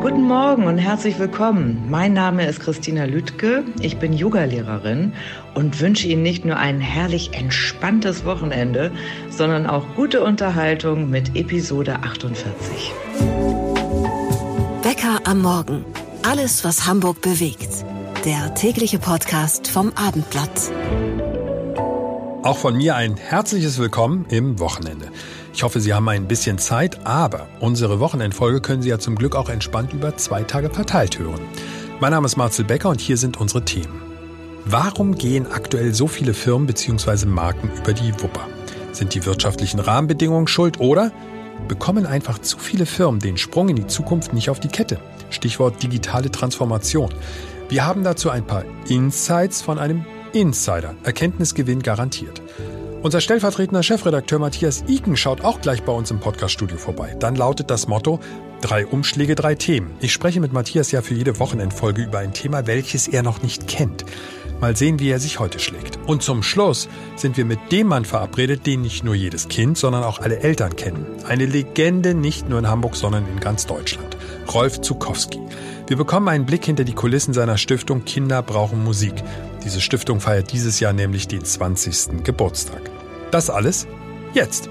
Guten Morgen und herzlich willkommen. Mein Name ist Christina Lütke. Ich bin Yogalehrerin und wünsche Ihnen nicht nur ein herrlich entspanntes Wochenende, sondern auch gute Unterhaltung mit Episode 48. Bäcker am Morgen. Alles, was Hamburg bewegt. Der tägliche Podcast vom Abendblatt. Auch von mir ein herzliches Willkommen im Wochenende. Ich hoffe, Sie haben ein bisschen Zeit, aber unsere Wochenendfolge können Sie ja zum Glück auch entspannt über zwei Tage verteilt hören. Mein Name ist Marcel Becker und hier sind unsere Themen. Warum gehen aktuell so viele Firmen bzw. Marken über die Wupper? Sind die wirtschaftlichen Rahmenbedingungen schuld oder bekommen einfach zu viele Firmen den Sprung in die Zukunft nicht auf die Kette? Stichwort digitale Transformation. Wir haben dazu ein paar Insights von einem Insider. Erkenntnisgewinn garantiert. Unser stellvertretender Chefredakteur Matthias Iken schaut auch gleich bei uns im Podcaststudio vorbei. Dann lautet das Motto Drei Umschläge, drei Themen. Ich spreche mit Matthias ja für jede Wochenendfolge über ein Thema, welches er noch nicht kennt. Mal sehen, wie er sich heute schlägt. Und zum Schluss sind wir mit dem Mann verabredet, den nicht nur jedes Kind, sondern auch alle Eltern kennen. Eine Legende nicht nur in Hamburg, sondern in ganz Deutschland. Rolf Zukowski. Wir bekommen einen Blick hinter die Kulissen seiner Stiftung Kinder brauchen Musik. Diese Stiftung feiert dieses Jahr nämlich den 20. Geburtstag. Das alles jetzt.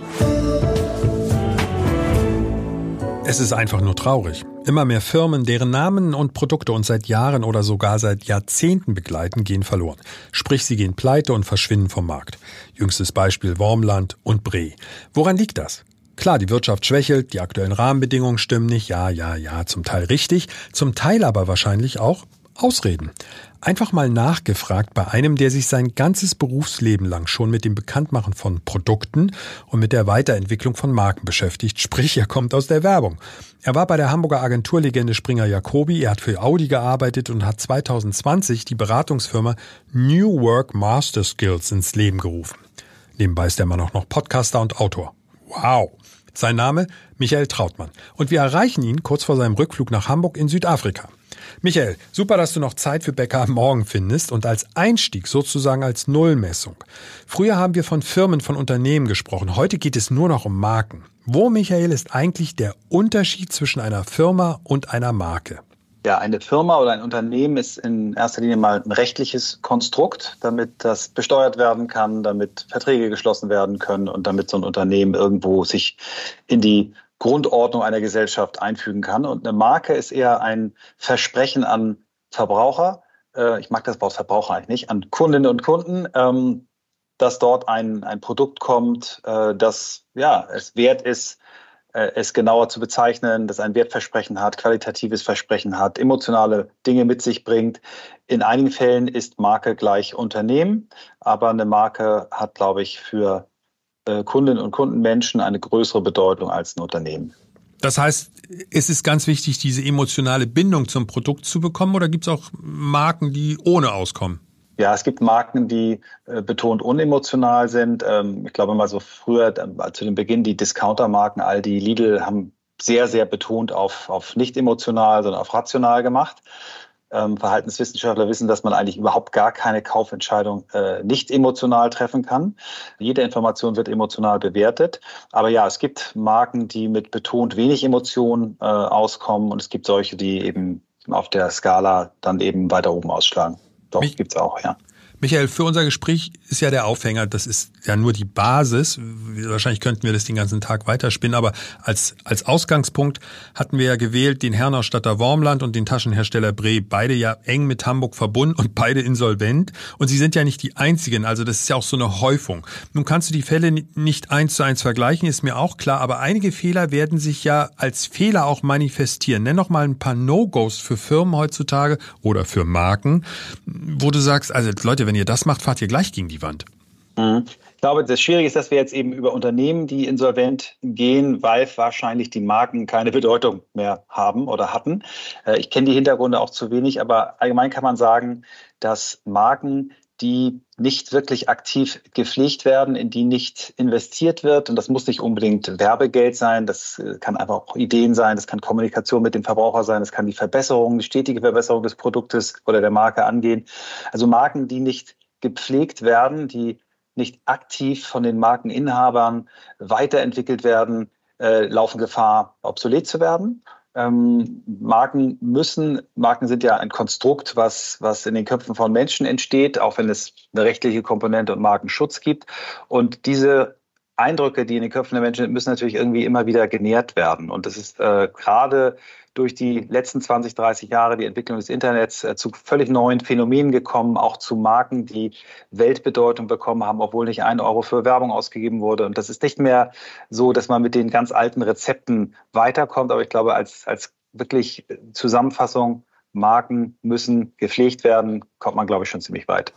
Es ist einfach nur traurig. Immer mehr Firmen, deren Namen und Produkte uns seit Jahren oder sogar seit Jahrzehnten begleiten, gehen verloren. Sprich, sie gehen pleite und verschwinden vom Markt. Jüngstes Beispiel Wormland und Bre. Woran liegt das? Klar, die Wirtschaft schwächelt, die aktuellen Rahmenbedingungen stimmen nicht, ja, ja, ja, zum Teil richtig, zum Teil aber wahrscheinlich auch Ausreden. Einfach mal nachgefragt bei einem, der sich sein ganzes Berufsleben lang schon mit dem Bekanntmachen von Produkten und mit der Weiterentwicklung von Marken beschäftigt, sprich er kommt aus der Werbung. Er war bei der Hamburger Agenturlegende Springer Jacobi, er hat für Audi gearbeitet und hat 2020 die Beratungsfirma New Work Master Skills ins Leben gerufen. Nebenbei ist der Mann auch noch Podcaster und Autor. Wow! Sein Name Michael Trautmann. Und wir erreichen ihn kurz vor seinem Rückflug nach Hamburg in Südafrika. Michael, super, dass du noch Zeit für Bäcker am Morgen findest und als Einstieg sozusagen als Nullmessung. Früher haben wir von Firmen, von Unternehmen gesprochen. Heute geht es nur noch um Marken. Wo, Michael, ist eigentlich der Unterschied zwischen einer Firma und einer Marke? Ja, eine Firma oder ein Unternehmen ist in erster Linie mal ein rechtliches Konstrukt, damit das besteuert werden kann, damit Verträge geschlossen werden können und damit so ein Unternehmen irgendwo sich in die Grundordnung einer Gesellschaft einfügen kann. Und eine Marke ist eher ein Versprechen an Verbraucher, äh, ich mag das Wort Verbraucher eigentlich nicht, an Kundinnen und Kunden, ähm, dass dort ein, ein Produkt kommt, äh, das ja, es wert ist, äh, es genauer zu bezeichnen, das ein Wertversprechen hat, qualitatives Versprechen hat, emotionale Dinge mit sich bringt. In einigen Fällen ist Marke gleich Unternehmen, aber eine Marke hat, glaube ich, für Kundinnen und Kundenmenschen eine größere Bedeutung als ein Unternehmen. Das heißt, es ist ganz wichtig, diese emotionale Bindung zum Produkt zu bekommen oder gibt es auch Marken, die ohne auskommen? Ja, es gibt Marken, die äh, betont unemotional sind. Ähm, ich glaube mal so früher, äh, zu dem Beginn, die Discounter-Marken, Aldi, Lidl haben sehr, sehr betont auf, auf nicht emotional, sondern auf rational gemacht. Ähm, Verhaltenswissenschaftler wissen, dass man eigentlich überhaupt gar keine Kaufentscheidung äh, nicht emotional treffen kann. Jede Information wird emotional bewertet. Aber ja, es gibt Marken, die mit betont wenig Emotionen äh, auskommen und es gibt solche, die eben auf der Skala dann eben weiter oben ausschlagen. Doch, Mich, gibt's auch, ja. Michael, für unser Gespräch ist ja der Aufhänger, das ist ja nur die Basis. Wahrscheinlich könnten wir das den ganzen Tag weiterspinnen, aber als, als Ausgangspunkt hatten wir ja gewählt den Herrenausstatter Wormland und den Taschenhersteller Bre, beide ja eng mit Hamburg verbunden und beide insolvent. Und sie sind ja nicht die einzigen, also das ist ja auch so eine Häufung. Nun kannst du die Fälle nicht eins zu eins vergleichen, ist mir auch klar, aber einige Fehler werden sich ja als Fehler auch manifestieren. Nenn noch mal ein paar No-Gos für Firmen heutzutage oder für Marken, wo du sagst, also Leute, wenn wenn ihr das macht, fahrt ihr gleich gegen die Wand. Mhm. Ich glaube, das Schwierige ist, dass wir jetzt eben über Unternehmen, die insolvent gehen, weil wahrscheinlich die Marken keine Bedeutung mehr haben oder hatten. Äh, ich kenne die Hintergründe auch zu wenig, aber allgemein kann man sagen, dass Marken, die nicht wirklich aktiv gepflegt werden, in die nicht investiert wird. Und das muss nicht unbedingt Werbegeld sein, das äh, kann einfach auch Ideen sein, das kann Kommunikation mit dem Verbraucher sein, das kann die Verbesserung, die stetige Verbesserung des Produktes oder der Marke angehen. Also Marken, die nicht gepflegt werden, die nicht aktiv von den Markeninhabern weiterentwickelt werden, äh, laufen Gefahr, obsolet zu werden. Ähm, Marken müssen, Marken sind ja ein Konstrukt, was, was in den Köpfen von Menschen entsteht, auch wenn es eine rechtliche Komponente und Markenschutz gibt. Und diese Eindrücke, die in den Köpfen der Menschen sind, müssen natürlich irgendwie immer wieder genährt werden. Und das ist äh, gerade durch die letzten 20, 30 Jahre die Entwicklung des Internets äh, zu völlig neuen Phänomenen gekommen, auch zu Marken, die Weltbedeutung bekommen haben, obwohl nicht ein Euro für Werbung ausgegeben wurde. Und das ist nicht mehr so, dass man mit den ganz alten Rezepten weiterkommt. Aber ich glaube, als, als wirklich Zusammenfassung, Marken müssen gepflegt werden, kommt man, glaube ich, schon ziemlich weit.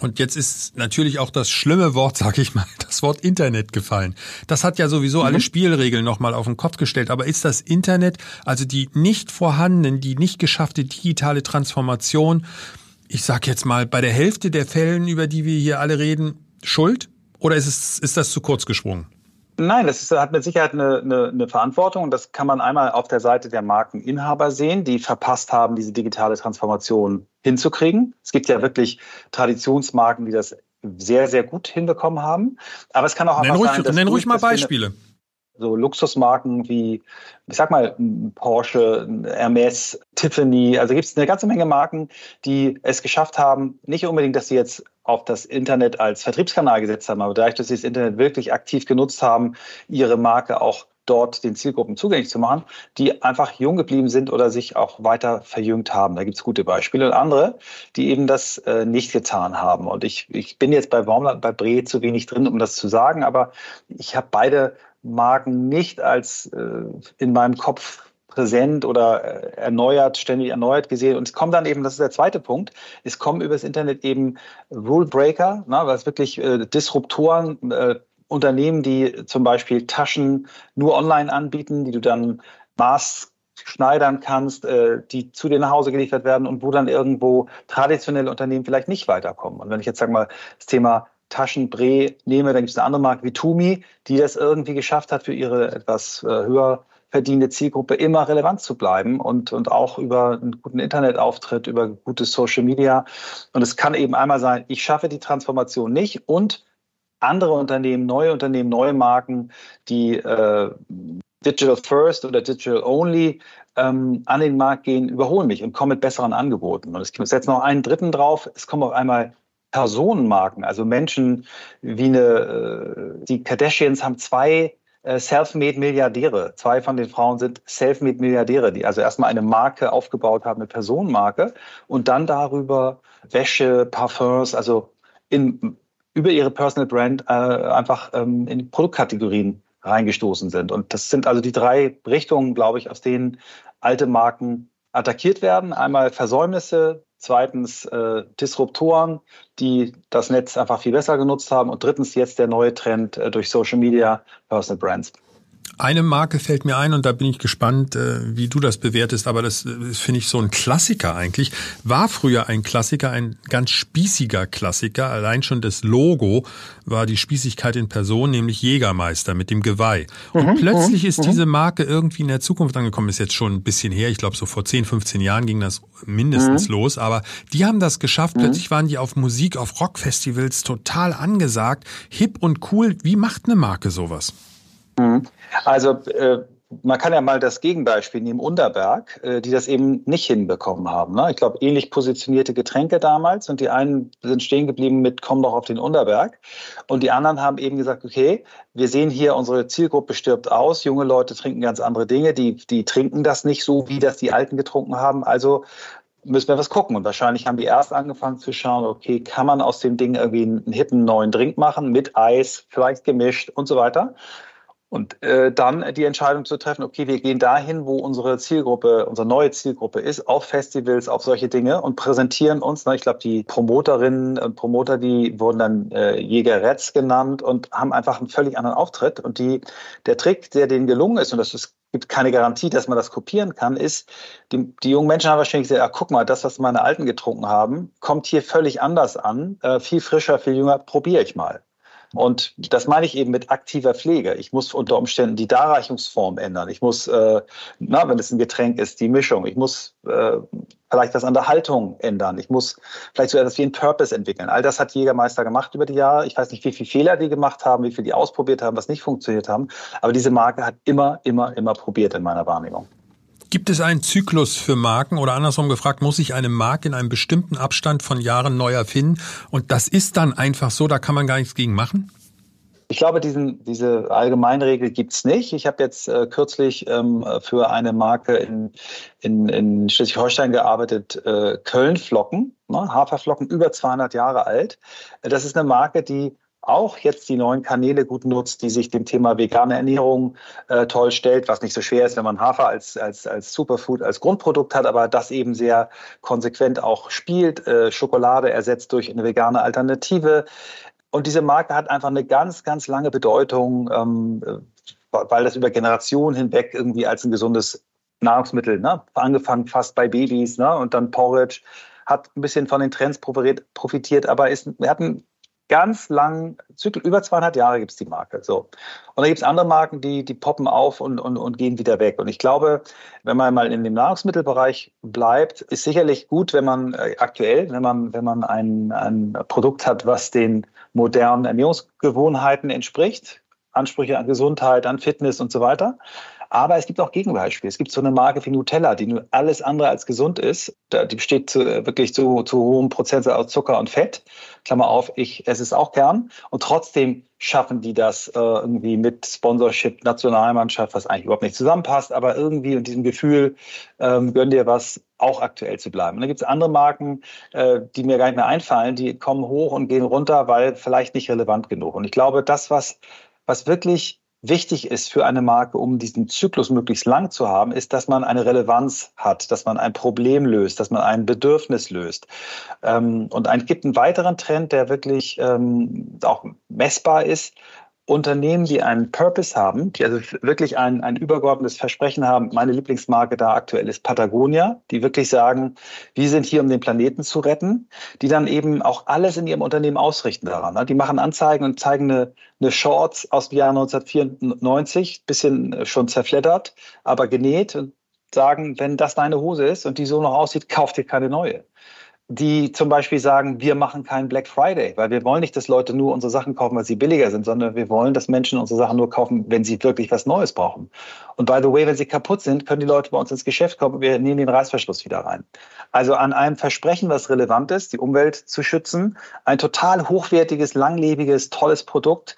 Und jetzt ist natürlich auch das schlimme Wort, sag ich mal, das Wort Internet gefallen. Das hat ja sowieso mhm. alle Spielregeln nochmal auf den Kopf gestellt. Aber ist das Internet, also die nicht vorhandenen, die nicht geschaffte digitale Transformation, ich sag jetzt mal, bei der Hälfte der Fällen, über die wir hier alle reden, schuld? Oder ist, es, ist das zu kurz gesprungen? Nein, das ist, hat mit Sicherheit eine, eine, eine Verantwortung. Und das kann man einmal auf der Seite der Markeninhaber sehen, die verpasst haben, diese digitale Transformation hinzukriegen. Es gibt ja wirklich Traditionsmarken, die das sehr, sehr gut hinbekommen haben. Aber es kann auch nenn einfach ruhig, sein, dass nenn ruhig mal Beispiele. So Luxusmarken wie, ich sag mal, Porsche, Hermes, Tiffany. Also gibt es eine ganze Menge Marken, die es geschafft haben, nicht unbedingt, dass sie jetzt auf das Internet als Vertriebskanal gesetzt haben, aber dadurch, dass sie das Internet wirklich aktiv genutzt haben, ihre Marke auch dort den Zielgruppen zugänglich zu machen, die einfach jung geblieben sind oder sich auch weiter verjüngt haben. Da gibt es gute Beispiele und andere, die eben das äh, nicht getan haben. Und ich, ich bin jetzt bei Baumland, bei Bre zu wenig drin, um das zu sagen, aber ich habe beide Marken nicht als äh, in meinem Kopf präsent oder äh, erneuert, ständig erneuert gesehen. Und es kommen dann eben, das ist der zweite Punkt, es kommen über das Internet eben Rule Breaker, ne, was wirklich äh, Disruptoren, äh, Unternehmen, die zum Beispiel Taschen nur online anbieten, die du dann maßschneidern kannst, äh, die zu dir nach Hause geliefert werden und wo dann irgendwo traditionelle Unternehmen vielleicht nicht weiterkommen. Und wenn ich jetzt sage mal das Thema Taschenbree nehme, dann gibt es eine andere Marke wie Tumi, die das irgendwie geschafft hat, für ihre etwas äh, höher verdienende Zielgruppe immer relevant zu bleiben und, und auch über einen guten Internetauftritt, über gutes Social Media. Und es kann eben einmal sein, ich schaffe die Transformation nicht und andere Unternehmen, neue Unternehmen, neue Marken, die äh, Digital First oder Digital Only ähm, an den Markt gehen, überholen mich und kommen mit besseren Angeboten. Und es gibt jetzt noch einen dritten drauf. Es kommen auch einmal Personenmarken, also Menschen wie eine, äh, die Kardashians haben zwei äh, self-made Milliardäre. Zwei von den Frauen sind self-made Milliardäre, die also erstmal eine Marke aufgebaut haben, eine Personenmarke und dann darüber Wäsche, Parfums, also in, über ihre Personal Brand äh, einfach ähm, in Produktkategorien reingestoßen sind. Und das sind also die drei Richtungen, glaube ich, aus denen alte Marken attackiert werden. Einmal Versäumnisse, zweitens äh, Disruptoren, die das Netz einfach viel besser genutzt haben und drittens jetzt der neue Trend äh, durch Social Media, Personal Brands. Eine Marke fällt mir ein und da bin ich gespannt, äh, wie du das bewertest, aber das äh, finde ich so ein Klassiker eigentlich. War früher ein Klassiker, ein ganz spießiger Klassiker. Allein schon das Logo war die Spießigkeit in Person, nämlich Jägermeister mit dem Geweih. Und mhm, plötzlich mhm, ist mhm. diese Marke irgendwie in der Zukunft angekommen, ist jetzt schon ein bisschen her. Ich glaube, so vor 10, 15 Jahren ging das mindestens mhm. los, aber die haben das geschafft. Mhm. Plötzlich waren die auf Musik, auf Rockfestivals total angesagt, hip und cool. Wie macht eine Marke sowas? Mhm. Also äh, man kann ja mal das Gegenbeispiel nehmen, Unterberg, äh, die das eben nicht hinbekommen haben. Ne? Ich glaube, ähnlich positionierte Getränke damals und die einen sind stehen geblieben mit Komm doch auf den Unterberg und die anderen haben eben gesagt, okay, wir sehen hier, unsere Zielgruppe stirbt aus, junge Leute trinken ganz andere Dinge, die, die trinken das nicht so, wie das die Alten getrunken haben, also müssen wir was gucken. Und wahrscheinlich haben die erst angefangen zu schauen, okay, kann man aus dem Ding irgendwie einen hippen neuen Drink machen mit Eis, vielleicht gemischt und so weiter. Und äh, dann die Entscheidung zu treffen, okay, wir gehen dahin, wo unsere Zielgruppe, unsere neue Zielgruppe ist, auf Festivals, auf solche Dinge und präsentieren uns. Ne, ich glaube, die Promoterinnen und Promoter, die wurden dann äh, Jägeretz genannt und haben einfach einen völlig anderen Auftritt. Und die, der Trick, der denen gelungen ist, und das ist gibt keine Garantie, dass man das kopieren kann, ist, die, die jungen Menschen haben wahrscheinlich gesagt, ah, guck mal, das, was meine Alten getrunken haben, kommt hier völlig anders an, äh, viel frischer, viel jünger, probiere ich mal. Und das meine ich eben mit aktiver Pflege. Ich muss unter Umständen die Darreichungsform ändern. Ich muss, äh, na, wenn es ein Getränk ist, die Mischung. Ich muss äh, vielleicht was an der Haltung ändern. Ich muss vielleicht so etwas wie ein Purpose entwickeln. All das hat Jägermeister gemacht über die Jahre. Ich weiß nicht, wie viele Fehler die gemacht haben, wie viel die ausprobiert haben, was nicht funktioniert haben. Aber diese Marke hat immer, immer, immer probiert in meiner Wahrnehmung. Gibt es einen Zyklus für Marken oder andersrum gefragt, muss sich eine Marke in einem bestimmten Abstand von Jahren neu erfinden? Und das ist dann einfach so, da kann man gar nichts gegen machen? Ich glaube, diesen, diese Allgemeinregel gibt es nicht. Ich habe jetzt äh, kürzlich ähm, für eine Marke in, in, in Schleswig-Holstein gearbeitet, äh, Köln-Flocken, ne, Haferflocken, über 200 Jahre alt. Das ist eine Marke, die auch jetzt die neuen Kanäle gut nutzt, die sich dem Thema vegane Ernährung äh, toll stellt, was nicht so schwer ist, wenn man Hafer als, als, als Superfood, als Grundprodukt hat, aber das eben sehr konsequent auch spielt. Äh, Schokolade ersetzt durch eine vegane Alternative. Und diese Marke hat einfach eine ganz, ganz lange Bedeutung, ähm, weil das über Generationen hinweg irgendwie als ein gesundes Nahrungsmittel, ne? angefangen fast bei Babys ne? und dann Porridge, hat ein bisschen von den Trends profitiert, aber ist, hat einen ganz langen Zyklus, über 200 Jahre gibt es die Marke. So. Und dann gibt es andere Marken, die, die poppen auf und, und, und gehen wieder weg. Und ich glaube, wenn man mal in dem Nahrungsmittelbereich bleibt, ist sicherlich gut, wenn man äh, aktuell, wenn man, wenn man ein, ein Produkt hat, was den modernen Ernährungsgewohnheiten entspricht, Ansprüche an Gesundheit, an Fitness und so weiter. Aber es gibt auch Gegenbeispiele. Es gibt so eine Marke wie Nutella, die nur alles andere als gesund ist. Die besteht zu, wirklich zu, zu hohem Prozentsatz aus Zucker und Fett. Klammer auf, ich esse es auch gern. Und trotzdem schaffen die das äh, irgendwie mit Sponsorship, Nationalmannschaft, was eigentlich überhaupt nicht zusammenpasst, aber irgendwie und diesem Gefühl, ähm, gönn dir was, auch aktuell zu bleiben. Und dann gibt es andere Marken, äh, die mir gar nicht mehr einfallen, die kommen hoch und gehen runter, weil vielleicht nicht relevant genug. Und ich glaube, das, was, was wirklich wichtig ist für eine Marke, um diesen Zyklus möglichst lang zu haben, ist, dass man eine Relevanz hat, dass man ein Problem löst, dass man ein Bedürfnis löst. Ähm, und es gibt einen weiteren Trend, der wirklich ähm, auch messbar ist, Unternehmen, die einen Purpose haben, die also wirklich ein, ein übergeordnetes Versprechen haben. Meine Lieblingsmarke da aktuell ist Patagonia, die wirklich sagen, wir sind hier, um den Planeten zu retten, die dann eben auch alles in ihrem Unternehmen ausrichten daran. Die machen Anzeigen und zeigen eine, eine Shorts aus dem Jahr 1994, bisschen schon zerfleddert, aber genäht und sagen, wenn das deine Hose ist und die so noch aussieht, kauft dir keine neue die zum Beispiel sagen, wir machen keinen Black Friday, weil wir wollen nicht, dass Leute nur unsere Sachen kaufen, weil sie billiger sind, sondern wir wollen, dass Menschen unsere Sachen nur kaufen, wenn sie wirklich was Neues brauchen. Und by the way, wenn sie kaputt sind, können die Leute bei uns ins Geschäft kommen und wir nehmen den Reißverschluss wieder rein. Also an einem Versprechen, was relevant ist, die Umwelt zu schützen, ein total hochwertiges, langlebiges, tolles Produkt,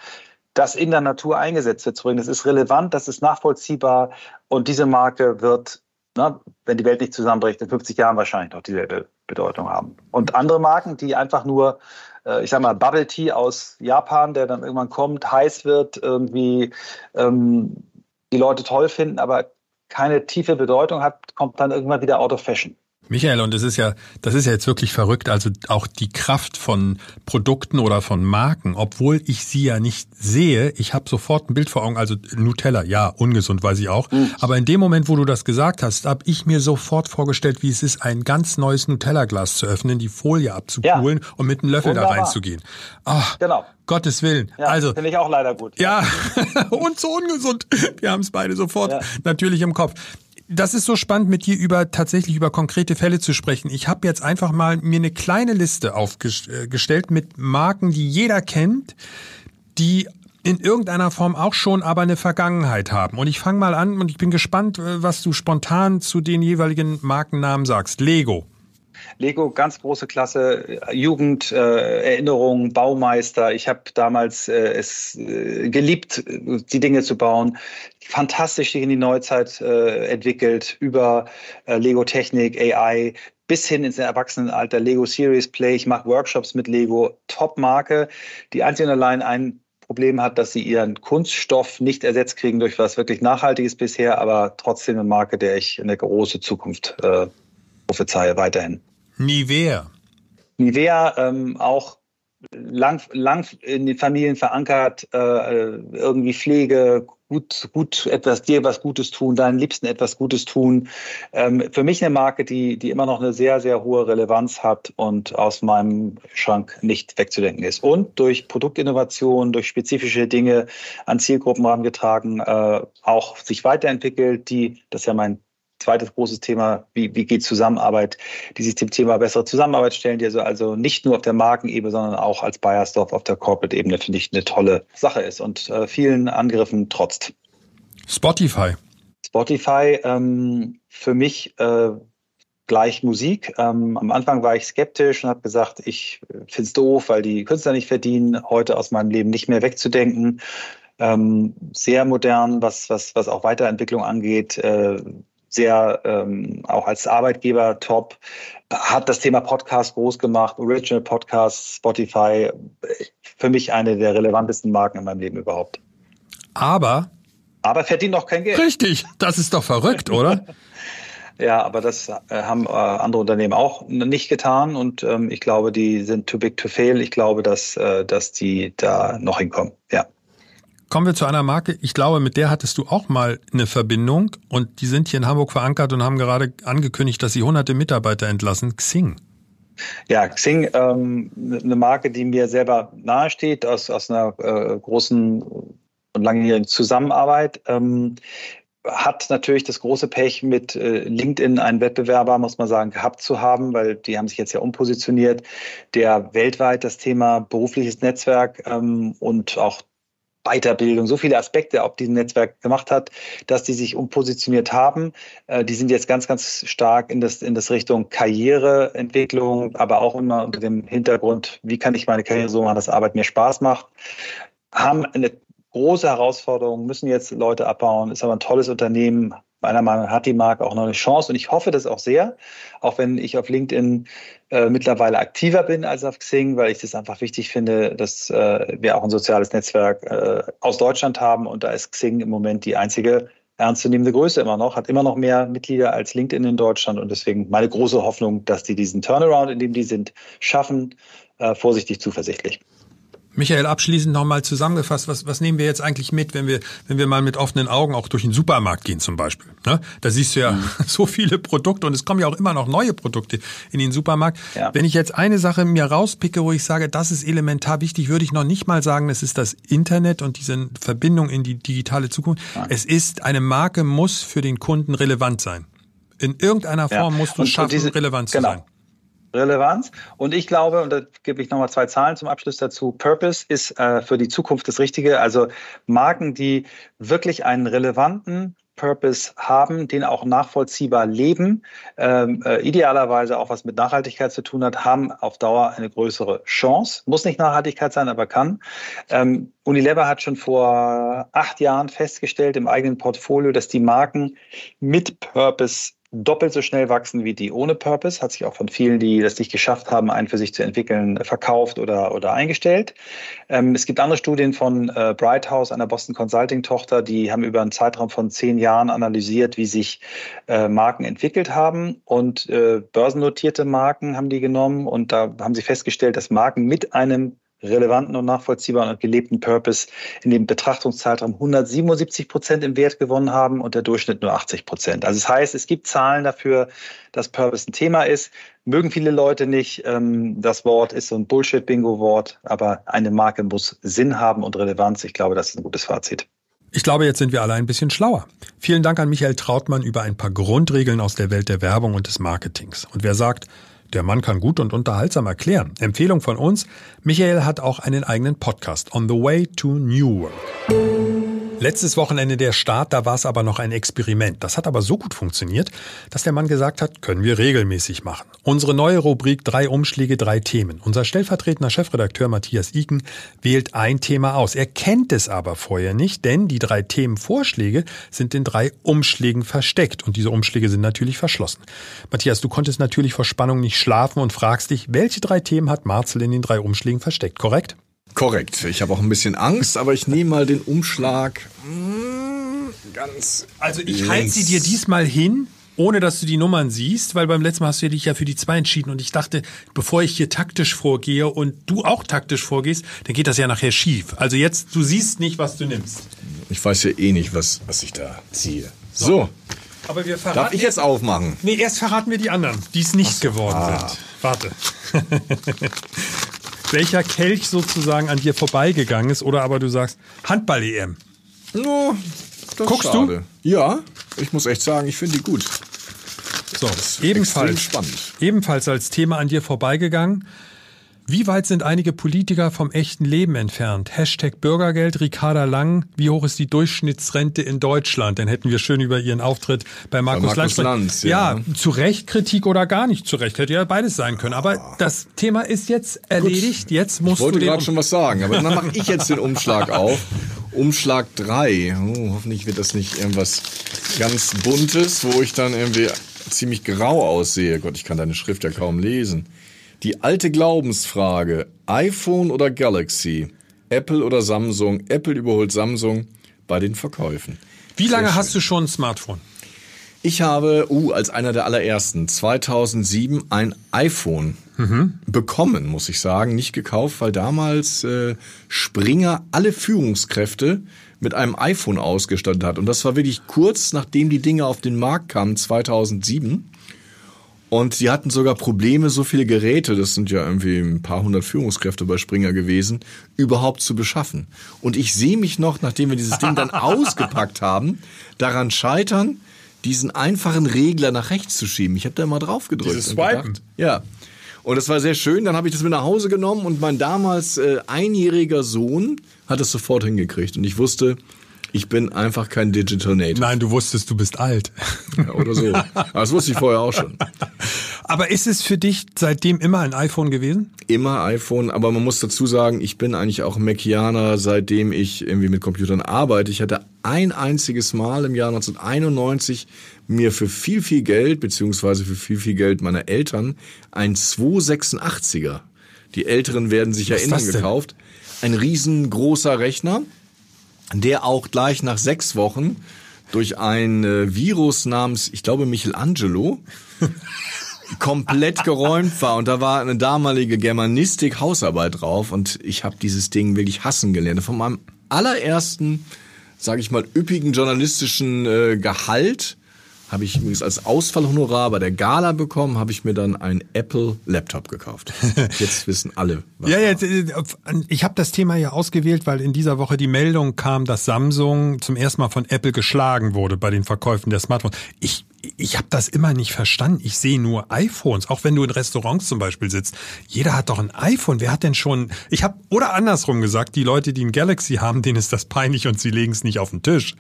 das in der Natur eingesetzt wird zu bringen. Das ist relevant, das ist nachvollziehbar und diese Marke wird na, wenn die Welt nicht zusammenbricht, in 50 Jahren wahrscheinlich noch dieselbe Bedeutung haben. Und andere Marken, die einfach nur, äh, ich sag mal, Bubble Tea aus Japan, der dann irgendwann kommt, heiß wird, irgendwie ähm, die Leute toll finden, aber keine tiefe Bedeutung hat, kommt dann irgendwann wieder out of fashion. Michael, und das ist ja, das ist ja jetzt wirklich verrückt. Also auch die Kraft von Produkten oder von Marken, obwohl ich sie ja nicht sehe, ich habe sofort ein Bild vor Augen. Also Nutella, ja, ungesund, weiß ich auch. Mhm. Aber in dem Moment, wo du das gesagt hast, habe ich mir sofort vorgestellt, wie es ist, ein ganz neues Nutella-Glas zu öffnen, die Folie abzupulen ja. und mit einem Löffel Wunderbar. da reinzugehen. Ach, genau. Gottes Willen. Ja, also finde ich auch leider gut. Ja, und so ungesund. Wir haben es beide sofort ja. natürlich im Kopf das ist so spannend, mit dir über tatsächlich über konkrete Fälle zu sprechen. Ich habe jetzt einfach mal mir eine kleine Liste aufgestellt mit Marken, die jeder kennt, die in irgendeiner Form auch schon aber eine Vergangenheit haben. Und ich fange mal an und ich bin gespannt, äh, was du spontan zu den jeweiligen Markennamen sagst. Lego. Lego, ganz große Klasse, Jugend, äh, Erinnerung, Baumeister. Ich habe damals äh, es äh, geliebt, die Dinge zu bauen. Fantastisch sich in die Neuzeit äh, entwickelt über äh, Lego Technik, AI, bis hin ins Erwachsenenalter, Lego Series Play. Ich mache Workshops mit Lego, Top-Marke, die einzig und allein ein Problem hat, dass sie ihren Kunststoff nicht ersetzt kriegen durch was wirklich Nachhaltiges bisher, aber trotzdem eine Marke, der ich eine große Zukunft äh, prophezeie weiterhin. Nivea. Nivea ähm, auch lang, lang in den Familien verankert, äh, irgendwie Pflege, gut, gut etwas dir was Gutes tun, deinen Liebsten etwas Gutes tun. Ähm, für mich eine Marke, die, die immer noch eine sehr, sehr hohe Relevanz hat und aus meinem Schrank nicht wegzudenken ist. Und durch Produktinnovation, durch spezifische Dinge an Zielgruppen herangetragen, äh, auch sich weiterentwickelt, die, das ist ja mein zweites großes Thema, wie, wie geht Zusammenarbeit, die sich dem Thema bessere Zusammenarbeit stellen, die also, also nicht nur auf der Markenebene, sondern auch als Bayersdorf auf der Corporate-Ebene, finde ich, eine tolle Sache ist und äh, vielen Angriffen trotzt. Spotify. Spotify ähm, für mich äh, gleich Musik. Ähm, am Anfang war ich skeptisch und habe gesagt, ich finde es doof, weil die Künstler nicht verdienen, heute aus meinem Leben nicht mehr wegzudenken. Ähm, sehr modern, was, was, was auch Weiterentwicklung angeht. Äh, sehr ähm, auch als Arbeitgeber top, hat das Thema Podcast groß gemacht, Original Podcast, Spotify, für mich eine der relevantesten Marken in meinem Leben überhaupt. Aber aber verdient auch kein Geld. Richtig, das ist doch verrückt, oder? Ja, aber das äh, haben äh, andere Unternehmen auch nicht getan und ähm, ich glaube, die sind too big to fail. Ich glaube, dass, äh, dass die da noch hinkommen. Ja. Kommen wir zu einer Marke. Ich glaube, mit der hattest du auch mal eine Verbindung und die sind hier in Hamburg verankert und haben gerade angekündigt, dass sie hunderte Mitarbeiter entlassen. Xing. Ja, Xing, ähm, eine Marke, die mir selber nahesteht, aus, aus einer äh, großen und langjährigen Zusammenarbeit. Ähm, hat natürlich das große Pech, mit äh, LinkedIn einen Wettbewerber, muss man sagen, gehabt zu haben, weil die haben sich jetzt ja umpositioniert, der weltweit das Thema berufliches Netzwerk ähm, und auch Weiterbildung, so viele Aspekte auf diesem Netzwerk gemacht hat, dass die sich umpositioniert haben. Äh, die sind jetzt ganz, ganz stark in das, in das Richtung Karriereentwicklung, aber auch immer unter dem Hintergrund, wie kann ich meine Karriere so machen, dass Arbeit mir Spaß macht haben eine große Herausforderungen, müssen jetzt Leute abbauen, ist aber ein tolles Unternehmen. Meiner Meinung nach hat die Marke auch noch eine Chance und ich hoffe das auch sehr, auch wenn ich auf LinkedIn äh, mittlerweile aktiver bin als auf Xing, weil ich das einfach wichtig finde, dass äh, wir auch ein soziales Netzwerk äh, aus Deutschland haben und da ist Xing im Moment die einzige ernstzunehmende Größe immer noch, hat immer noch mehr Mitglieder als LinkedIn in Deutschland und deswegen meine große Hoffnung, dass die diesen Turnaround, in dem die sind, schaffen, äh, vorsichtig zuversichtlich. Michael, abschließend nochmal zusammengefasst, was, was nehmen wir jetzt eigentlich mit, wenn wir, wenn wir mal mit offenen Augen auch durch den Supermarkt gehen zum Beispiel? Ne? Da siehst du ja mhm. so viele Produkte und es kommen ja auch immer noch neue Produkte in den Supermarkt. Ja. Wenn ich jetzt eine Sache mir rauspicke, wo ich sage, das ist elementar wichtig, würde ich noch nicht mal sagen, es ist das Internet und diese Verbindung in die digitale Zukunft. Nein. Es ist, eine Marke muss für den Kunden relevant sein. In irgendeiner Form ja. musst du und schaffen, diese, relevant genau. zu sein. Relevanz. Und ich glaube, und da gebe ich nochmal zwei Zahlen zum Abschluss dazu, Purpose ist äh, für die Zukunft das Richtige. Also Marken, die wirklich einen relevanten Purpose haben, den auch nachvollziehbar leben, ähm, äh, idealerweise auch was mit Nachhaltigkeit zu tun hat, haben auf Dauer eine größere Chance. Muss nicht Nachhaltigkeit sein, aber kann. Ähm, Unilever hat schon vor acht Jahren festgestellt im eigenen Portfolio, dass die Marken mit Purpose doppelt so schnell wachsen wie die ohne Purpose. Hat sich auch von vielen, die das nicht geschafft haben, einen für sich zu entwickeln, verkauft oder, oder eingestellt. Ähm, es gibt andere Studien von äh, Brighthouse, einer Boston Consulting Tochter, die haben über einen Zeitraum von zehn Jahren analysiert, wie sich äh, Marken entwickelt haben und äh, börsennotierte Marken haben die genommen und da haben sie festgestellt, dass Marken mit einem relevanten und nachvollziehbaren und gelebten Purpose in dem Betrachtungszeitraum 177 Prozent im Wert gewonnen haben und der Durchschnitt nur 80 Prozent. Also das heißt, es gibt Zahlen dafür, dass Purpose ein Thema ist. Mögen viele Leute nicht. Ähm, das Wort ist so ein Bullshit-Bingo-Wort, aber eine Marke muss Sinn haben und Relevanz. Ich glaube, das ist ein gutes Fazit. Ich glaube, jetzt sind wir alle ein bisschen schlauer. Vielen Dank an Michael Trautmann über ein paar Grundregeln aus der Welt der Werbung und des Marketings. Und wer sagt, der Mann kann gut und unterhaltsam erklären. Empfehlung von uns. Michael hat auch einen eigenen Podcast. On the Way to New Work. Letztes Wochenende der Start, da war es aber noch ein Experiment. Das hat aber so gut funktioniert, dass der Mann gesagt hat, können wir regelmäßig machen. Unsere neue Rubrik Drei Umschläge, drei Themen. Unser stellvertretender Chefredakteur Matthias Iken wählt ein Thema aus. Er kennt es aber vorher nicht, denn die drei Themenvorschläge sind in drei Umschlägen versteckt und diese Umschläge sind natürlich verschlossen. Matthias, du konntest natürlich vor Spannung nicht schlafen und fragst dich, welche drei Themen hat Marcel in den drei Umschlägen versteckt, korrekt? Korrekt. Ich habe auch ein bisschen Angst, aber ich nehme mal den Umschlag mm, ganz. Also ich halte sie dir diesmal hin, ohne dass du die Nummern siehst, weil beim letzten Mal hast du dich ja für die zwei entschieden und ich dachte, bevor ich hier taktisch vorgehe und du auch taktisch vorgehst, dann geht das ja nachher schief. Also jetzt, du siehst nicht, was du nimmst. Ich weiß ja eh nicht, was, was ich da ziehe. So. so. Aber wir verraten. Darf ich jetzt aufmachen? Nee, erst verraten wir die anderen, die es nicht so. geworden ah. sind. Warte. welcher Kelch sozusagen an dir vorbeigegangen ist oder aber du sagst Handball-EM. No, Guckst schade. du? Ja, ich muss echt sagen, ich finde die gut. So, ebenfalls, spannend. ebenfalls als Thema an dir vorbeigegangen. Wie weit sind einige Politiker vom echten Leben entfernt? Hashtag Bürgergeld, Ricarda Lang. Wie hoch ist die Durchschnittsrente in Deutschland? Dann hätten wir schön über ihren Auftritt bei Markus, bei Markus Lanz. Ja. ja. zu Recht Kritik oder gar nicht zu Recht. Hätte ja beides sein können. Aber das Thema ist jetzt erledigt. Jetzt musst Ich wollte gerade schon was sagen, aber dann mache ich jetzt den Umschlag auf. Umschlag 3. Oh, hoffentlich wird das nicht irgendwas ganz Buntes, wo ich dann irgendwie ziemlich grau aussehe. Gott, ich kann deine Schrift ja kaum lesen. Die alte Glaubensfrage, iPhone oder Galaxy, Apple oder Samsung, Apple überholt Samsung bei den Verkäufen. Wie lange hast du schon ein Smartphone? Ich habe, uh, als einer der allerersten, 2007 ein iPhone bekommen, muss ich sagen. Nicht gekauft, weil damals äh, Springer alle Führungskräfte mit einem iPhone ausgestattet hat. Und das war wirklich kurz nachdem die Dinge auf den Markt kamen, 2007. Und sie hatten sogar Probleme, so viele Geräte, das sind ja irgendwie ein paar hundert Führungskräfte bei Springer gewesen, überhaupt zu beschaffen. Und ich sehe mich noch, nachdem wir dieses Ding dann ausgepackt haben, daran scheitern, diesen einfachen Regler nach rechts zu schieben. Ich habe da mal drauf gedrückt. Dieses und Swipen. gedacht, ja. Und das war sehr schön. Dann habe ich das mit nach Hause genommen und mein damals äh, einjähriger Sohn hat es sofort hingekriegt. Und ich wusste, ich bin einfach kein Digital Native. Nein, du wusstest, du bist alt. Ja, oder so. Aber Das wusste ich vorher auch schon. Aber ist es für dich seitdem immer ein iPhone gewesen? Immer iPhone, aber man muss dazu sagen, ich bin eigentlich auch Macianer, seitdem ich irgendwie mit Computern arbeite. Ich hatte ein einziges Mal im Jahr 1991 mir für viel, viel Geld, beziehungsweise für viel, viel Geld meiner Eltern, ein 286er. Die Älteren werden sich Was erinnern, gekauft. Ein riesengroßer Rechner, der auch gleich nach sechs Wochen durch ein äh, Virus namens, ich glaube, Michelangelo, komplett geräumt war und da war eine damalige Germanistik Hausarbeit drauf und ich habe dieses Ding wirklich hassen gelernt. Von meinem allerersten, sage ich mal, üppigen journalistischen äh, Gehalt habe ich übrigens als Ausfallhonorar bei der Gala bekommen, habe ich mir dann ein Apple Laptop gekauft. Jetzt wissen alle. Was Ja, äh, ich habe das Thema ja ausgewählt, weil in dieser Woche die Meldung kam, dass Samsung zum ersten Mal von Apple geschlagen wurde bei den Verkäufen der Smartphones. Ich, ich habe das immer nicht verstanden. Ich sehe nur iPhones, auch wenn du in Restaurants zum Beispiel sitzt. Jeder hat doch ein iPhone. Wer hat denn schon? Ich habe oder andersrum gesagt, die Leute, die ein Galaxy haben, denen ist das peinlich und sie legen es nicht auf den Tisch.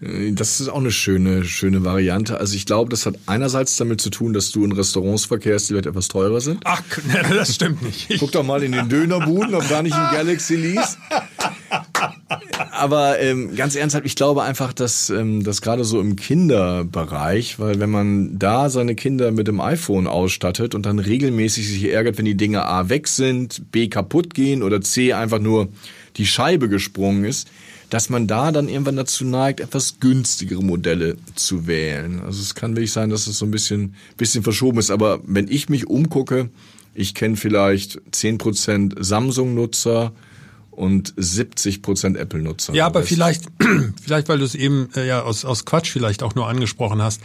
Das ist auch eine schöne, schöne Variante. Also ich glaube, das hat einerseits damit zu tun, dass du in Restaurants verkehrst, die vielleicht etwas teurer sind. Ach, das stimmt nicht. Guck doch mal in den Dönerbuden, ob da nicht ein Galaxy liest. Aber ähm, ganz ernsthaft, ich glaube einfach, dass ähm, das gerade so im Kinderbereich, weil wenn man da seine Kinder mit dem iPhone ausstattet und dann regelmäßig sich ärgert, wenn die Dinge A weg sind, B kaputt gehen oder C einfach nur die Scheibe gesprungen ist, dass man da dann irgendwann dazu neigt, etwas günstigere Modelle zu wählen. Also es kann wirklich sein, dass es so ein bisschen, bisschen verschoben ist. Aber wenn ich mich umgucke, ich kenne vielleicht 10% Samsung-Nutzer und 70% Apple-Nutzer. Ja, aber vielleicht, vielleicht, weil du es eben äh, ja aus, aus Quatsch vielleicht auch nur angesprochen hast.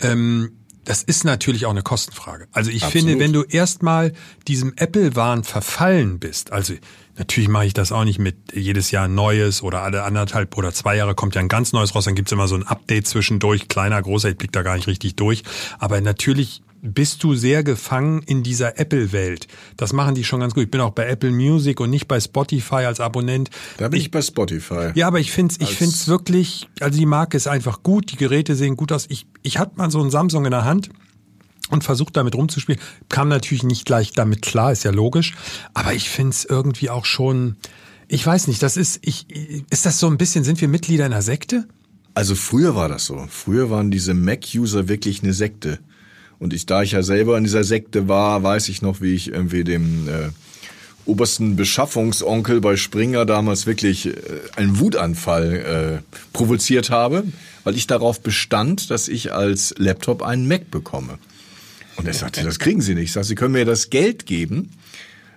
Ähm, das ist natürlich auch eine Kostenfrage. Also ich Absolut. finde, wenn du erstmal diesem Apple-Wahn verfallen bist, also natürlich mache ich das auch nicht mit jedes Jahr ein neues oder alle anderthalb oder zwei Jahre kommt ja ein ganz neues raus, dann gibt's immer so ein Update zwischendurch, kleiner, großer, ich blick da gar nicht richtig durch. Aber natürlich bist du sehr gefangen in dieser Apple-Welt. Das machen die schon ganz gut. Ich bin auch bei Apple Music und nicht bei Spotify als Abonnent. Da bin ich bei Spotify. Ja, aber ich find's, ich Als- find's wirklich, also die Marke ist einfach gut, die Geräte sehen gut aus. Ich, ich hatte mal so ein Samsung in der Hand und versucht damit rumzuspielen. Kam natürlich nicht gleich damit klar, ist ja logisch. Aber ich find's irgendwie auch schon, ich weiß nicht, das ist, ich, ist das so ein bisschen, sind wir Mitglieder einer Sekte? Also früher war das so. Früher waren diese Mac-User wirklich eine Sekte. Und ich, da ich ja selber in dieser Sekte war, weiß ich noch, wie ich irgendwie dem äh, obersten Beschaffungsonkel bei Springer damals wirklich äh, einen Wutanfall äh, provoziert habe, weil ich darauf bestand, dass ich als Laptop einen Mac bekomme. Und er sagte, das kriegen Sie nicht. Ich sagte, Sie können mir das Geld geben,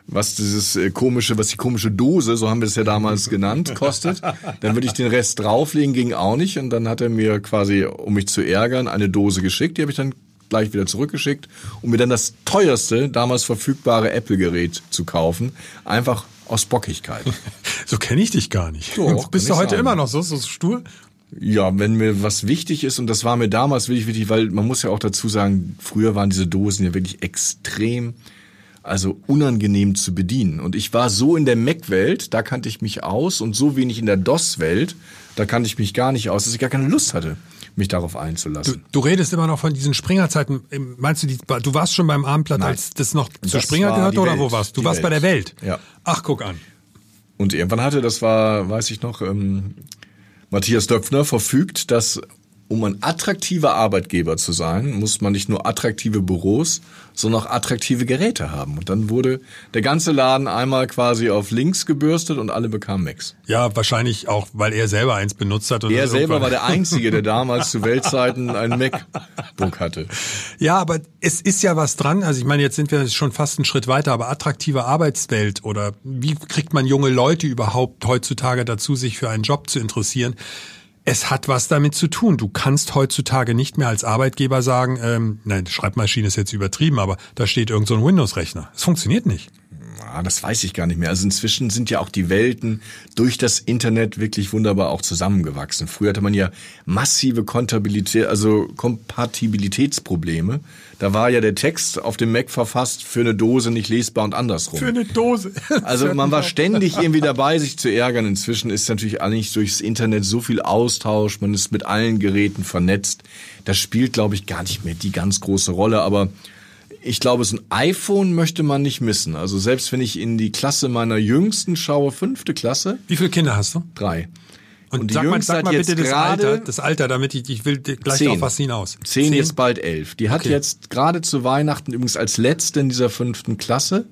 was dieses äh, komische, was die komische Dose, so haben wir es ja damals genannt, kostet. Dann würde ich den Rest drauflegen, ging auch nicht. Und dann hat er mir quasi, um mich zu ärgern, eine Dose geschickt. Die habe ich dann gleich wieder zurückgeschickt, um mir dann das teuerste, damals verfügbare Apple-Gerät zu kaufen. Einfach aus Bockigkeit. So kenne ich dich gar nicht. Doch, Bist du heute sagen. immer noch so, so stur? Ja, wenn mir was wichtig ist, und das war mir damals wirklich wichtig, weil man muss ja auch dazu sagen, früher waren diese Dosen ja wirklich extrem also unangenehm zu bedienen. Und ich war so in der Mac-Welt, da kannte ich mich aus und so wenig in der DOS-Welt, da kannte ich mich gar nicht aus, dass ich gar keine Lust hatte, mich darauf einzulassen. Du, du redest immer noch von diesen Springer-Zeiten. Meinst du, die, du warst schon beim Abendblatt, Nein. als das noch zu Das Springer war gehört die oder Welt. wo warst du? Du warst bei der Welt. Ja. Ach, guck an. Und irgendwann hatte, das war, weiß ich noch, ähm, Matthias Döpfner verfügt, dass um ein attraktiver Arbeitgeber zu sein, muss man nicht nur attraktive Büros, sondern auch attraktive Geräte haben. Und dann wurde der ganze Laden einmal quasi auf links gebürstet und alle bekamen Macs. Ja, wahrscheinlich auch, weil er selber eins benutzt hat. Und Er selber war der Einzige, der damals zu Weltzeiten ein MacBook hatte. Ja, aber es ist ja was dran. Also ich meine, jetzt sind wir schon fast einen Schritt weiter, aber attraktive Arbeitswelt oder wie kriegt man junge Leute überhaupt heutzutage dazu, sich für einen Job zu interessieren? Es hat was damit zu tun. Du kannst heutzutage nicht mehr als Arbeitgeber sagen, ähm, nein, Schreibmaschine ist jetzt übertrieben, aber da steht irgend so Windows-Rechner. Es funktioniert nicht. Ah, das weiß ich gar nicht mehr. Also inzwischen sind ja auch die Welten durch das Internet wirklich wunderbar auch zusammengewachsen. Früher hatte man ja massive Kontabilität, also Kompatibilitätsprobleme. Da war ja der Text auf dem Mac verfasst für eine Dose nicht lesbar und andersrum. eine Dose. Also man war ständig irgendwie dabei, sich zu ärgern. Inzwischen ist natürlich eigentlich durchs Internet so viel Austausch, man ist mit allen Geräten vernetzt. Das spielt, glaube ich, gar nicht mehr die ganz große Rolle. Aber ich glaube, so ein iPhone möchte man nicht missen. Also selbst wenn ich in die Klasse meiner Jüngsten schaue, fünfte Klasse, Wie viele Kinder hast du? drei. Und, Und die sag mal, Jüngste sag hat mal jetzt bitte das gerade- Alter, das Alter, damit ich, ich will gleich Zehn. auf was hinaus. Zehn, jetzt bald elf. Die hat Okay. jetzt gerade zu Weihnachten übrigens als letzte in dieser fünften Klasse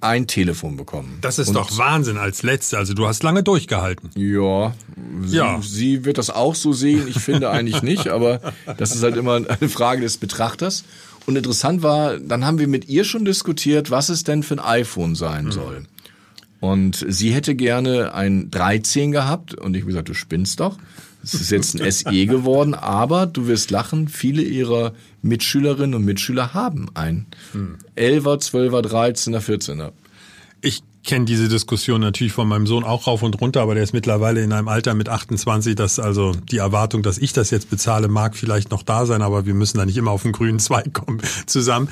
ein Telefon bekommen. Das ist Und doch Wahnsinn als Letzte. Also du hast lange durchgehalten. Ja, sie, Ja. sie wird das auch so sehen. Ich finde eigentlich nicht, aber das ist halt immer eine Frage des Betrachters. Und interessant war, dann haben wir mit ihr schon diskutiert, was es denn für ein iPhone sein Mhm. soll. Und sie hätte gerne ein 13 gehabt und ich habe gesagt, du spinnst doch. Es ist jetzt ein SE geworden, aber du wirst lachen, viele ihrer Mitschülerinnen und Mitschüler haben ein Mhm. 11er, 12er, 13er, 14er. Ich kenne diese Diskussion natürlich von meinem Sohn auch rauf und runter, aber der ist mittlerweile in einem Alter mit 28, dass also die Erwartung, dass ich das jetzt bezahle, mag vielleicht noch da sein, aber wir müssen da nicht immer auf den grünen Zweig kommen zusammen.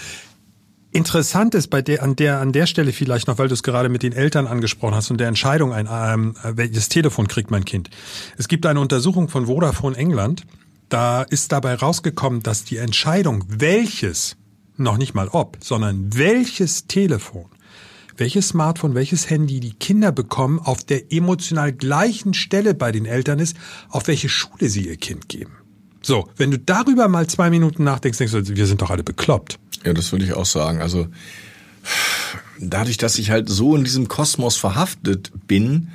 Interessant ist bei der, an der, an der Stelle vielleicht noch, weil du es gerade mit den Eltern angesprochen hast und der Entscheidung, ein, ähm, welches Telefon kriegt mein Kind. Es gibt eine Untersuchung von Vodafone England. Da ist dabei rausgekommen, dass die Entscheidung, welches, noch nicht mal ob, sondern welches Telefon welches Smartphone, welches Handy die Kinder bekommen, auf der emotional gleichen Stelle bei den Eltern ist, auf welche Schule sie ihr Kind geben. So, wenn du darüber mal zwei Minuten nachdenkst, denkst du, wir sind doch alle bekloppt. Ja, das würde ich auch sagen. Also dadurch, dass ich halt so in diesem Kosmos verhaftet bin,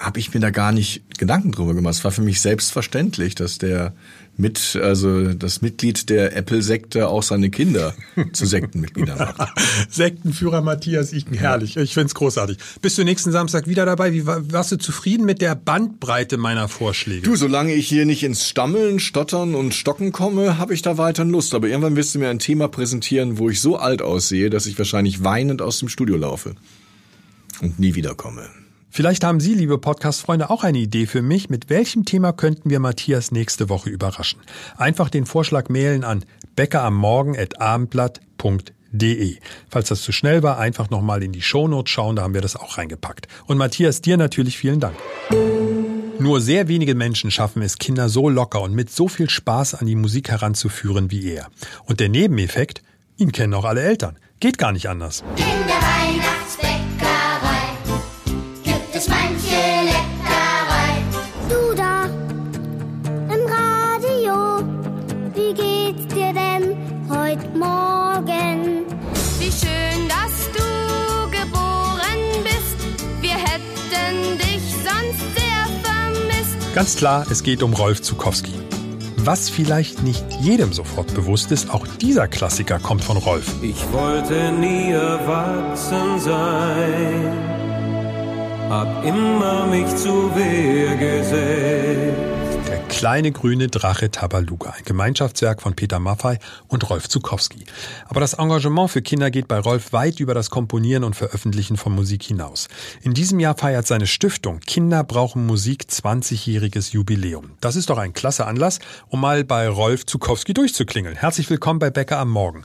habe ich mir da gar nicht Gedanken drüber gemacht. Es war für mich selbstverständlich, dass der mit, also das Mitglied der Apple-Sekte auch seine Kinder zu Sektenmitgliedern macht. Sektenführer Matthias Iken, herrlich. Ich find's großartig. Bist du nächsten Samstag wieder dabei? Wie war, warst du zufrieden mit der Bandbreite meiner Vorschläge? Du, solange ich hier nicht ins Stammeln, Stottern und Stocken komme, habe ich da weiterhin Lust. Aber irgendwann wirst du mir ein Thema präsentieren, wo ich so alt aussehe, dass ich wahrscheinlich weinend aus dem Studio laufe und nie wiederkomme. Vielleicht haben Sie, liebe Podcast-Freunde, auch eine Idee für mich. Mit welchem Thema könnten wir Matthias nächste Woche überraschen? Einfach den Vorschlag mailen an beckeramorgen.abendblatt.de. Falls das zu schnell war, einfach nochmal in die Shownotes schauen, da haben wir das auch reingepackt. Und Matthias, dir natürlich vielen Dank. Nur sehr wenige Menschen schaffen es, Kinder so locker und mit so viel Spaß an die Musik heranzuführen wie er. Und der Nebeneffekt, ihn kennen auch alle Eltern. Geht gar nicht anders. In heute Morgen? Wie schön, dass du geboren bist. Wir hätten dich sonst sehr vermisst. Ganz klar, es geht um Rolf Zukowski. Was vielleicht nicht jedem sofort bewusst ist, auch dieser Klassiker kommt von Rolf. Ich wollte nie erwachsen sein, hab immer mich zu Wehr gesetzt. Kleine grüne Drache Tabaluga, ein Gemeinschaftswerk von Peter Maffei und Rolf Zukowski. Aber das Engagement für Kinder geht bei Rolf weit über das Komponieren und Veröffentlichen von Musik hinaus. In diesem Jahr feiert seine Stiftung Kinder brauchen Musik 20-jähriges Jubiläum. Das ist doch ein klasse Anlass, um mal bei Rolf Zukowski durchzuklingeln. Herzlich willkommen bei Bäcker am Morgen.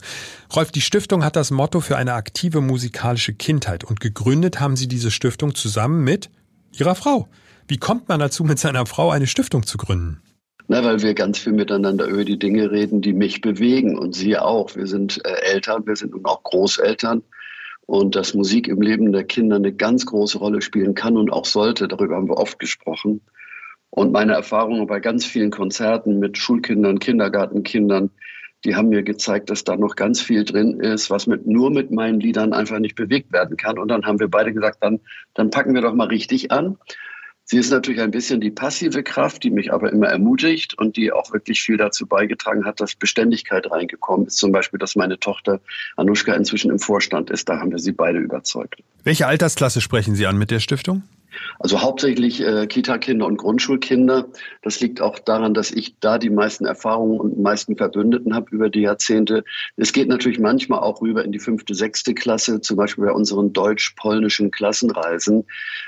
Rolf, die Stiftung hat das Motto für eine aktive musikalische Kindheit und gegründet haben Sie diese Stiftung zusammen mit Ihrer Frau. Wie kommt man dazu, mit seiner Frau eine Stiftung zu gründen? Na, weil wir ganz viel miteinander über die Dinge reden, die mich bewegen und Sie auch. Wir sind äh, Eltern, wir sind nun auch Großeltern und dass Musik im Leben der Kinder eine ganz große Rolle spielen kann und auch sollte, darüber haben wir oft gesprochen. Und meine Erfahrungen bei ganz vielen Konzerten mit Schulkindern, Kindergartenkindern, die haben mir gezeigt, dass da noch ganz viel drin ist, was mit, nur mit meinen Liedern einfach nicht bewegt werden kann. Und dann haben wir beide gesagt, dann, dann packen wir doch mal richtig an. Sie ist natürlich ein bisschen die passive Kraft, die mich aber immer ermutigt und die auch wirklich viel dazu beigetragen hat, dass Beständigkeit reingekommen ist. Zum Beispiel, dass meine Tochter Anushka inzwischen im Vorstand ist. Da haben wir sie beide überzeugt. Welche Altersklasse sprechen Sie an mit der Stiftung? Also hauptsächlich äh, Kita-Kinder und Grundschulkinder. Das liegt auch daran, dass ich da die meisten Erfahrungen und meisten Verbündeten habe über die Jahrzehnte. Es geht natürlich manchmal auch rüber in die fünfte, sechste Klasse, zum Beispiel bei unseren deutsch-polnischen Klassenreisen.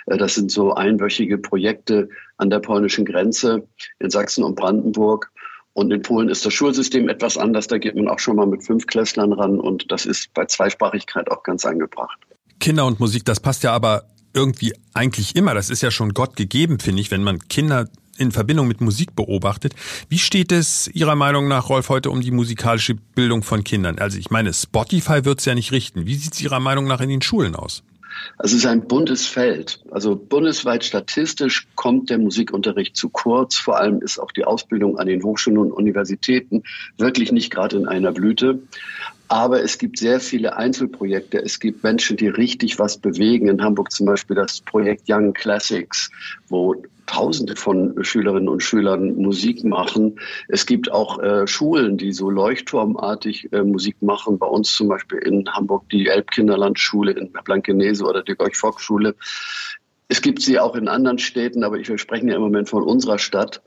Äh, das sind so einwöchige Projekte an der polnischen Grenze in Sachsen und Brandenburg. Und in Polen ist das Schulsystem etwas anders. Da geht man auch schon mal mit fünf Klässlern ran. Und das ist bei Zweisprachigkeit auch ganz angebracht. Kinder und Musik, das passt ja aber irgendwie eigentlich immer. Das ist ja schon Gott gegeben, finde ich, wenn man Kinder in Verbindung mit Musik beobachtet. Wie steht es Ihrer Meinung nach, Rolf, heute um die musikalische Bildung von Kindern? Also ich meine, Spotify wird es ja nicht richten. Wie sieht es Ihrer Meinung nach in den Schulen aus? Also es ist ein buntes Feld. Also bundesweit statistisch kommt der Musikunterricht zu kurz. Vor allem ist auch die Ausbildung an den Hochschulen und Universitäten wirklich nicht gerade in einer Blüte. Aber es gibt sehr viele Einzelprojekte. Es gibt Menschen, die richtig was bewegen. In Hamburg zum Beispiel das Projekt Young Classics, wo Tausende von Schülerinnen und Schülern Musik machen. Es gibt auch äh, Schulen, die so leuchtturmartig äh, Musik machen. Bei uns zum Beispiel in Hamburg die Elbkinderlandschule in Blankenese oder die Gorch-Fock-Schule. Es gibt sie auch in anderen Städten, aber ich, wir sprechen ja im Moment von unserer Stadt.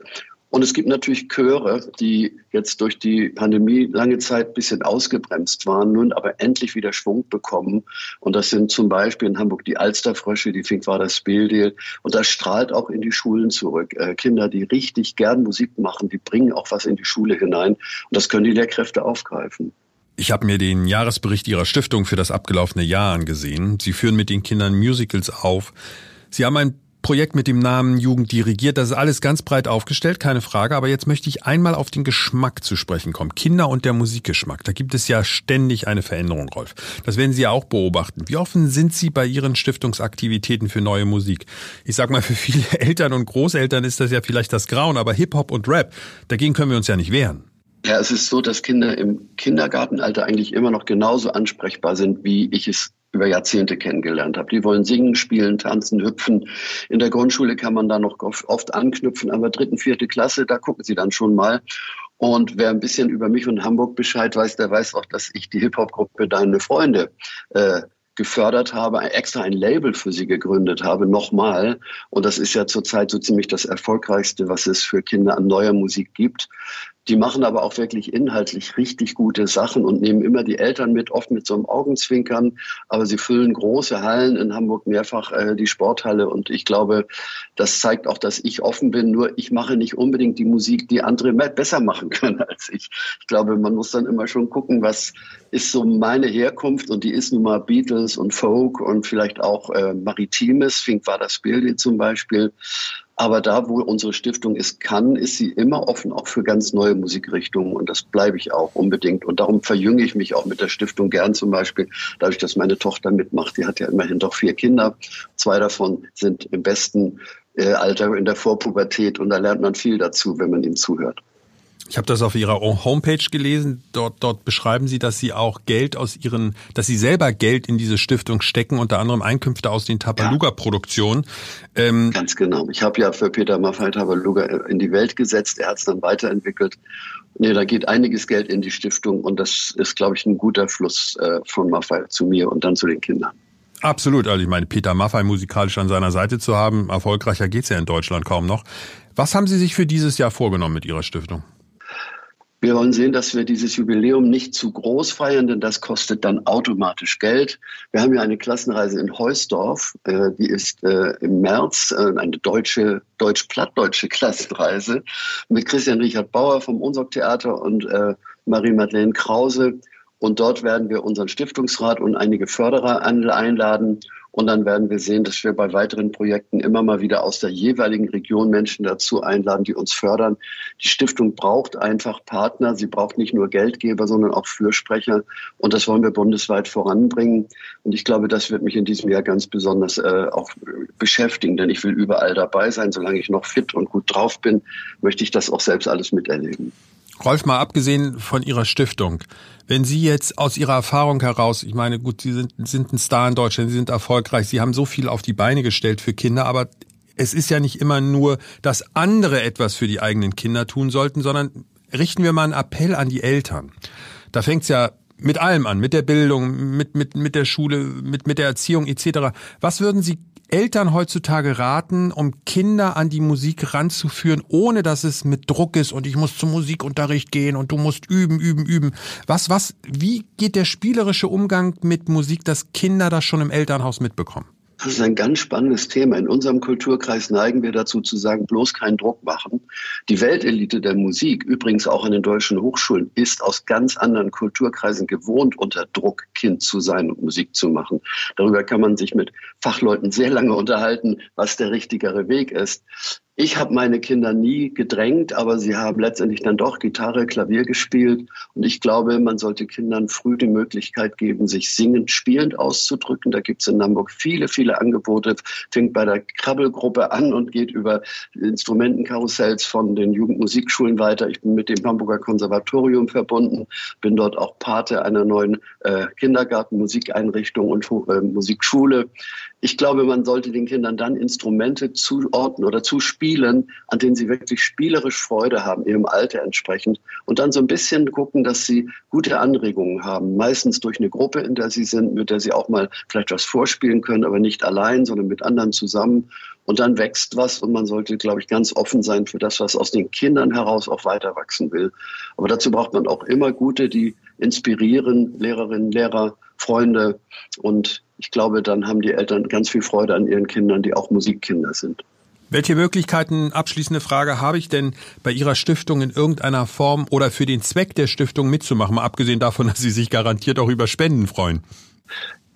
Und es gibt natürlich Chöre, die jetzt durch die Pandemie lange Zeit ein bisschen ausgebremst waren, nun aber endlich wieder Schwung bekommen. Und das sind zum Beispiel in Hamburg die Alsterfrösche, die Finkwader Spildeel. Und das strahlt auch in die Schulen zurück. Äh, Kinder, die richtig gern Musik machen, die bringen auch was in die Schule hinein. Und das können die Lehrkräfte aufgreifen. Ich habe mir den Jahresbericht Ihrer Stiftung für das abgelaufene Jahr angesehen. Sie führen mit den Kindern Musicals auf. Sie haben ein Projekt mit dem Namen Jugend dirigiert. Das ist alles ganz breit aufgestellt, keine Frage. Aber jetzt möchte ich einmal auf den Geschmack zu sprechen kommen. Kinder und der Musikgeschmack. Da gibt es ja ständig eine Veränderung, Rolf. Das werden Sie ja auch beobachten. Wie offen sind Sie bei Ihren Stiftungsaktivitäten für neue Musik? Ich sag mal, für viele Eltern und Großeltern ist das ja vielleicht das Grauen, aber Hip-Hop und Rap, dagegen können wir uns ja nicht wehren. Ja, es ist so, dass Kinder im Kindergartenalter eigentlich immer noch genauso ansprechbar sind, wie ich es über Jahrzehnte kennengelernt habe. Die wollen singen, spielen, tanzen, hüpfen. In der Grundschule kann man da noch oft anknüpfen, aber dritten, vierte Klasse, da gucken sie dann schon mal. Und wer ein bisschen über mich und Hamburg Bescheid weiß, der weiß auch, dass ich die Hip-Hop-Gruppe Deine Freunde äh, gefördert habe, extra ein Label für sie gegründet habe, nochmal. Und das ist ja zurzeit so ziemlich das erfolgreichste, was es für Kinder an neuer Musik gibt. Die machen aber auch wirklich inhaltlich richtig gute Sachen und nehmen immer die Eltern mit, oft mit so einem Augenzwinkern. Aber sie füllen große Hallen in Hamburg mehrfach äh, die Sporthalle. Und ich glaube, das zeigt auch, dass ich offen bin. Nur ich mache nicht unbedingt die Musik, die andere besser machen können als ich. Ich glaube, man muss dann immer schon gucken, was ist so meine Herkunft. Und die ist nun mal Beatles und Folk und vielleicht auch äh, Maritimes. Fink war das Bild zum Beispiel. Aber da, wo unsere Stiftung es kann, ist sie immer offen auch für ganz neue Musikrichtungen. Und das bleibe ich auch unbedingt. Und darum verjünge ich mich auch mit der Stiftung gern zum Beispiel, dadurch, dass meine Tochter mitmacht. Die hat ja immerhin doch vier Kinder. Zwei davon sind im besten äh, Alter in der Vorpubertät. Und da lernt man viel dazu, wenn man ihm zuhört. Ich habe das auf Ihrer Homepage gelesen. Dort, dort beschreiben Sie, dass Sie auch Geld aus Ihren, dass Sie selber Geld in diese Stiftung stecken, unter anderem Einkünfte aus den Tabaluga-Produktionen. Ja, ähm, ganz genau. Ich habe ja für Peter Maffei Tabaluga in die Welt gesetzt. Er hat es dann weiterentwickelt. Nee, da geht einiges Geld in die Stiftung und das ist, glaube ich, ein guter Fluss äh, von Maffei zu mir und dann zu den Kindern. Absolut. Also ich meine, Peter Maffay musikalisch an seiner Seite zu haben, erfolgreicher geht's ja in Deutschland kaum noch. Was haben Sie sich für dieses Jahr vorgenommen mit Ihrer Stiftung? Wir wollen sehen, dass wir dieses Jubiläum nicht zu groß feiern, denn das kostet dann automatisch Geld. Wir haben ja eine Klassenreise in Heusdorf, äh, die ist äh, im März äh, eine deutsche, deutsch-plattdeutsche Klassenreise mit Christian Richard Bauer vom Unsorg Theater und Marie-Madeleine Krause. Und dort werden wir unseren Stiftungsrat und einige Förderer einladen. Und dann werden wir sehen, dass wir bei weiteren Projekten immer mal wieder aus der jeweiligen Region Menschen dazu einladen, die uns fördern. Die Stiftung braucht einfach Partner. Sie braucht nicht nur Geldgeber, sondern auch Fürsprecher. Und das wollen wir bundesweit voranbringen. Und ich glaube, das wird mich in diesem Jahr ganz besonders äh, auch beschäftigen, denn ich will überall dabei sein. Solange ich noch fit und gut drauf bin, möchte ich das auch selbst alles miterleben. Rolf, mal abgesehen von Ihrer Stiftung, wenn Sie jetzt aus Ihrer Erfahrung heraus, ich meine, gut, Sie sind, sind ein Star in Deutschland, Sie sind erfolgreich, Sie haben so viel auf die Beine gestellt für Kinder, aber es ist ja nicht immer nur, dass andere etwas für die eigenen Kinder tun sollten, sondern richten wir mal einen Appell an die Eltern. Da fängt's ja mit allem an, mit der Bildung, mit, mit, mit der Schule, mit, mit der Erziehung etc. Was würden Sie Eltern heutzutage raten, um Kinder an die Musik ranzuführen, ohne dass es mit Druck ist und ich muss zum Musikunterricht gehen und du musst üben, üben, üben. Was, was, wie geht der spielerische Umgang mit Musik, dass Kinder das schon im Elternhaus mitbekommen? Das ist ein ganz spannendes Thema. In unserem Kulturkreis neigen wir dazu zu sagen, bloß keinen Druck machen. Die Weltelite der Musik, übrigens auch an den deutschen Hochschulen, ist aus ganz anderen Kulturkreisen gewohnt, unter Druck Kind zu sein und Musik zu machen. Darüber kann man sich mit Fachleuten sehr lange unterhalten, was der richtigere Weg ist. Ich habe meine Kinder nie gedrängt, aber sie haben letztendlich dann doch Gitarre, Klavier gespielt. Und ich glaube, man sollte Kindern früh die Möglichkeit geben, sich singend, spielend auszudrücken. Da gibt es in Hamburg viele, viele Angebote. Fängt bei der Krabbelgruppe an und geht über Instrumentenkarussells von den Jugendmusikschulen weiter. Ich bin mit dem Hamburger Konservatorium verbunden, bin dort auch Pate einer neuen äh, Kindergarten, Musikeinrichtung und äh, Musikschule. Ich glaube, man sollte den Kindern dann Instrumente zuordnen oder zuspielen, an denen sie wirklich spielerisch Freude haben, ihrem Alter entsprechend. Und dann so ein bisschen gucken, dass sie gute Anregungen haben. Meistens durch eine Gruppe, in der sie sind, mit der sie auch mal vielleicht was vorspielen können, aber nicht allein, sondern mit anderen zusammen. Und dann wächst was und man sollte, glaube ich, ganz offen sein für das, was aus den Kindern heraus auch weiter wachsen will. Aber dazu braucht man auch immer gute, die inspirieren, Lehrerinnen, Lehrer, Freunde und ich glaube, dann haben die Eltern ganz viel Freude an ihren Kindern, die auch Musikkinder sind. Welche Möglichkeiten, abschließende Frage, habe ich denn bei Ihrer Stiftung in irgendeiner Form oder für den Zweck der Stiftung mitzumachen, mal abgesehen davon, dass Sie sich garantiert auch über Spenden freuen?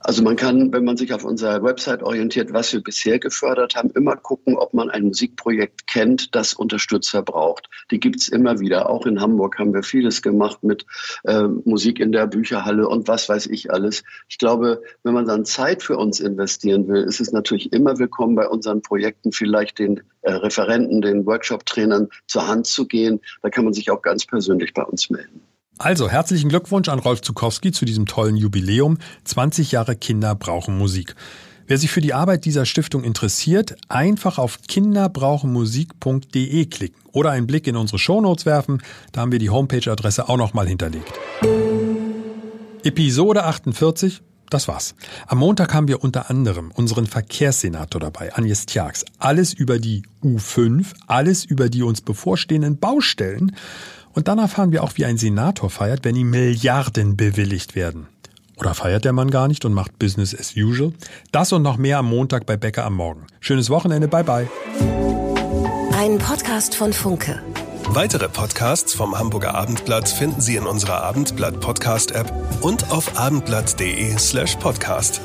Also man kann, wenn man sich auf unserer Website orientiert, was wir bisher gefördert haben, immer gucken, ob man ein Musikprojekt kennt, das Unterstützer braucht. Die gibt's immer wieder. Auch in Hamburg haben wir vieles gemacht mit äh, Musik in der Bücherhalle und was weiß ich alles. Ich glaube, wenn man dann Zeit für uns investieren will, ist es natürlich immer willkommen, bei unseren Projekten vielleicht den äh, Referenten, den Workshop-Trainern zur Hand zu gehen. Da kann man sich auch ganz persönlich bei uns melden. Also herzlichen Glückwunsch an Rolf Zukowski zu diesem tollen Jubiläum. 20 Jahre Kinder brauchen Musik. Wer sich für die Arbeit dieser Stiftung interessiert, einfach auf kinderbrauchenmusik.de klicken oder einen Blick in unsere Shownotes werfen. Da haben wir die Homepage-Adresse auch nochmal hinterlegt. Episode 48. Das war's. Am Montag haben wir unter anderem unseren Verkehrssenator dabei, Agnes Tjax. Alles über die U5, alles über die uns bevorstehenden Baustellen und dann erfahren wir auch, wie ein Senator feiert, wenn ihm Milliarden bewilligt werden. Oder feiert der Mann gar nicht und macht Business as usual? Das und noch mehr am Montag bei Bäcker am Morgen. Schönes Wochenende, bye bye. Ein Podcast von Funke. Weitere Podcasts vom Hamburger Abendblatt finden Sie in unserer Abendblatt Podcast App und auf abendblatt.de slash podcast.